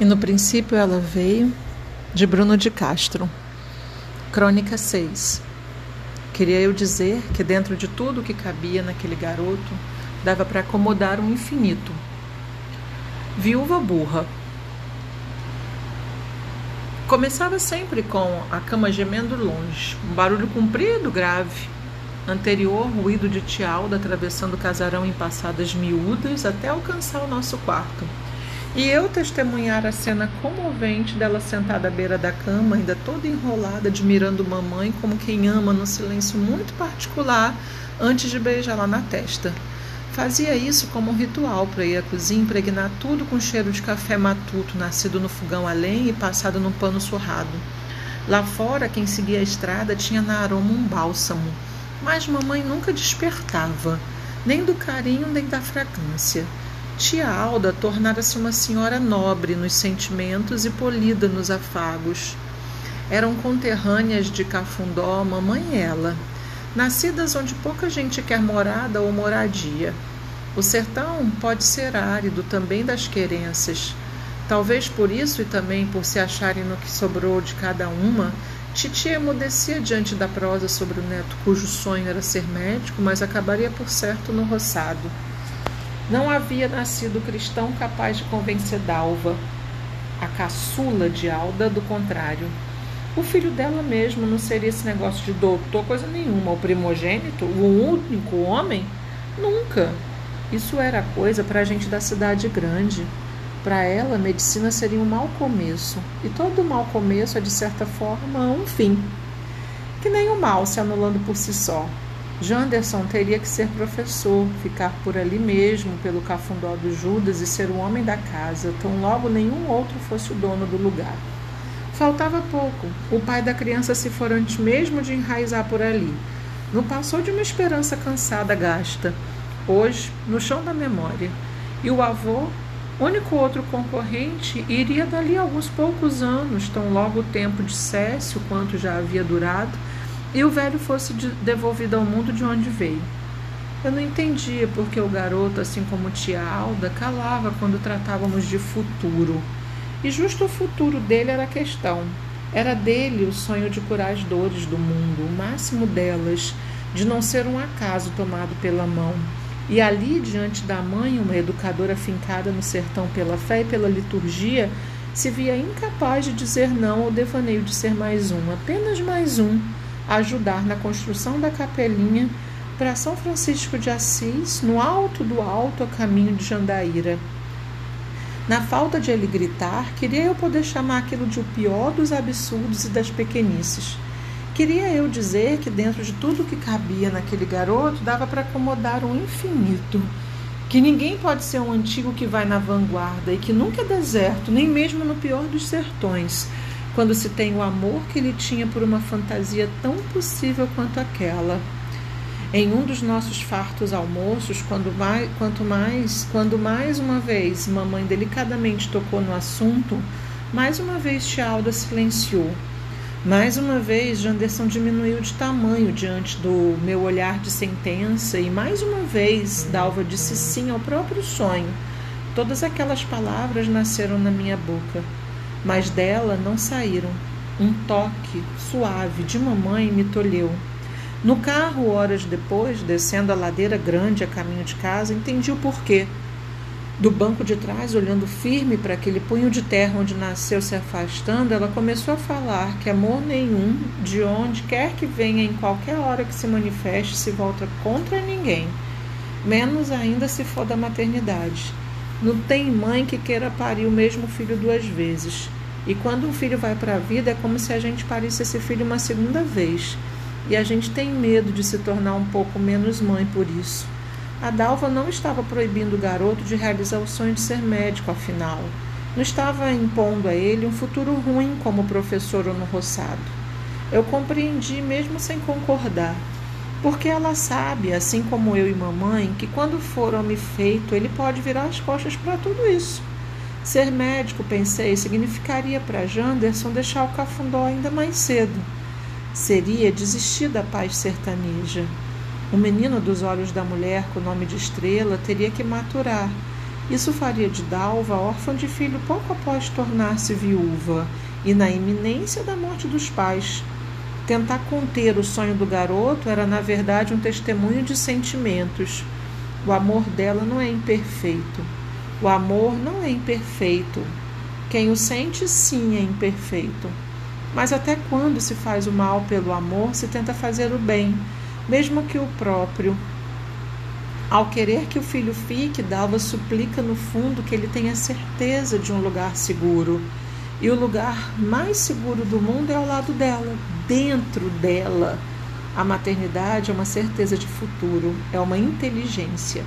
E no princípio ela veio, de Bruno de Castro. Crônica 6. Queria eu dizer que dentro de tudo que cabia naquele garoto, dava para acomodar um infinito. Viúva burra. Começava sempre com a cama gemendo longe, um barulho comprido, grave. Anterior, ruído de tialda atravessando o casarão em passadas miúdas até alcançar o nosso quarto e eu testemunhar a cena comovente dela sentada à beira da cama, ainda toda enrolada, admirando mamãe como quem ama num silêncio muito particular antes de beijá-la na testa. Fazia isso como um ritual para ir à cozinha impregnar tudo com cheiro de café matuto, nascido no fogão a lenha e passado num pano surrado. Lá fora, quem seguia a estrada tinha na aroma um bálsamo, mas mamãe nunca despertava, nem do carinho nem da fragrância. Tia Alda tornara-se uma senhora nobre nos sentimentos e polida nos afagos. Eram conterrâneas de Cafundó, mamãe e ela, nascidas onde pouca gente quer morada ou moradia. O sertão pode ser árido também das querências. Talvez por isso e também por se acharem no que sobrou de cada uma, Titi emudecia diante da prosa sobre o neto cujo sonho era ser médico, mas acabaria por certo no roçado. Não havia nascido cristão capaz de convencer Dalva, a caçula de Alda, do contrário. O filho dela mesmo não seria esse negócio de doutor, coisa nenhuma. O primogênito, o único homem? Nunca. Isso era coisa para a gente da cidade grande. Para ela, a medicina seria um mau começo. E todo mau começo é, de certa forma, um fim. Que nem o mal se anulando por si só. Janderson teria que ser professor, ficar por ali mesmo, pelo cafundó do Judas e ser o homem da casa, tão logo nenhum outro fosse o dono do lugar. Faltava pouco. O pai da criança se for antes mesmo de enraizar por ali. Não passou de uma esperança cansada, gasta. Hoje, no chão da memória. E o avô, único outro concorrente, iria dali alguns poucos anos, tão logo o tempo dissesse o quanto já havia durado, e o velho fosse devolvido ao mundo de onde veio. Eu não entendia porque o garoto, assim como tia Alda, calava quando tratávamos de futuro. E justo o futuro dele era a questão. Era dele o sonho de curar as dores do mundo, o máximo delas, de não ser um acaso tomado pela mão. E ali, diante da mãe, uma educadora fincada no sertão pela fé e pela liturgia, se via incapaz de dizer não ao devaneio de ser mais um, apenas mais um ajudar na construção da capelinha para São Francisco de Assis, no alto do alto, a caminho de Jandaíra. Na falta de ele gritar, queria eu poder chamar aquilo de o pior dos absurdos e das pequenices. Queria eu dizer que dentro de tudo que cabia naquele garoto dava para acomodar um infinito. Que ninguém pode ser um antigo que vai na vanguarda e que nunca é deserto, nem mesmo no pior dos sertões, quando se tem o amor que ele tinha por uma fantasia tão possível quanto aquela. Em um dos nossos fartos almoços, quando mais, quanto mais, quando mais uma vez mamãe delicadamente tocou no assunto, mais uma vez Tia Alda silenciou. Mais uma vez, Janderson diminuiu de tamanho diante do meu olhar de sentença, e mais uma vez Dalva disse sim ao próprio sonho. Todas aquelas palavras nasceram na minha boca mas dela não saíram. Um toque suave de mamãe me tolheu. No carro, horas depois, descendo a ladeira grande a caminho de casa, entendi o porquê. Do banco de trás, olhando firme para aquele punho de terra onde nasceu se afastando, ela começou a falar que amor nenhum, de onde quer que venha, em qualquer hora que se manifeste, se volta contra ninguém, menos ainda se for da maternidade. Não tem mãe que queira parir o mesmo filho duas vezes. E quando um filho vai para a vida, é como se a gente parisse esse filho uma segunda vez. E a gente tem medo de se tornar um pouco menos mãe por isso. A Dalva não estava proibindo o garoto de realizar o sonho de ser médico, afinal. Não estava impondo a ele um futuro ruim como professor ou no roçado. Eu compreendi, mesmo sem concordar. Porque ela sabe, assim como eu e mamãe, que quando for homem feito, ele pode virar as costas para tudo isso. Ser médico, pensei, significaria para Janderson deixar o cafundó ainda mais cedo. Seria desistir da paz sertaneja. O menino dos olhos da mulher com o nome de estrela teria que maturar. Isso faria de Dalva órfã de filho pouco após tornar-se viúva e na iminência da morte dos pais. Tentar conter o sonho do garoto era, na verdade, um testemunho de sentimentos. O amor dela não é imperfeito. O amor não é imperfeito. Quem o sente, sim, é imperfeito. Mas até quando se faz o mal pelo amor, se tenta fazer o bem, mesmo que o próprio. Ao querer que o filho fique, Dalva suplica no fundo que ele tenha certeza de um lugar seguro. E o lugar mais seguro do mundo é ao lado dela, dentro dela. A maternidade é uma certeza de futuro, é uma inteligência.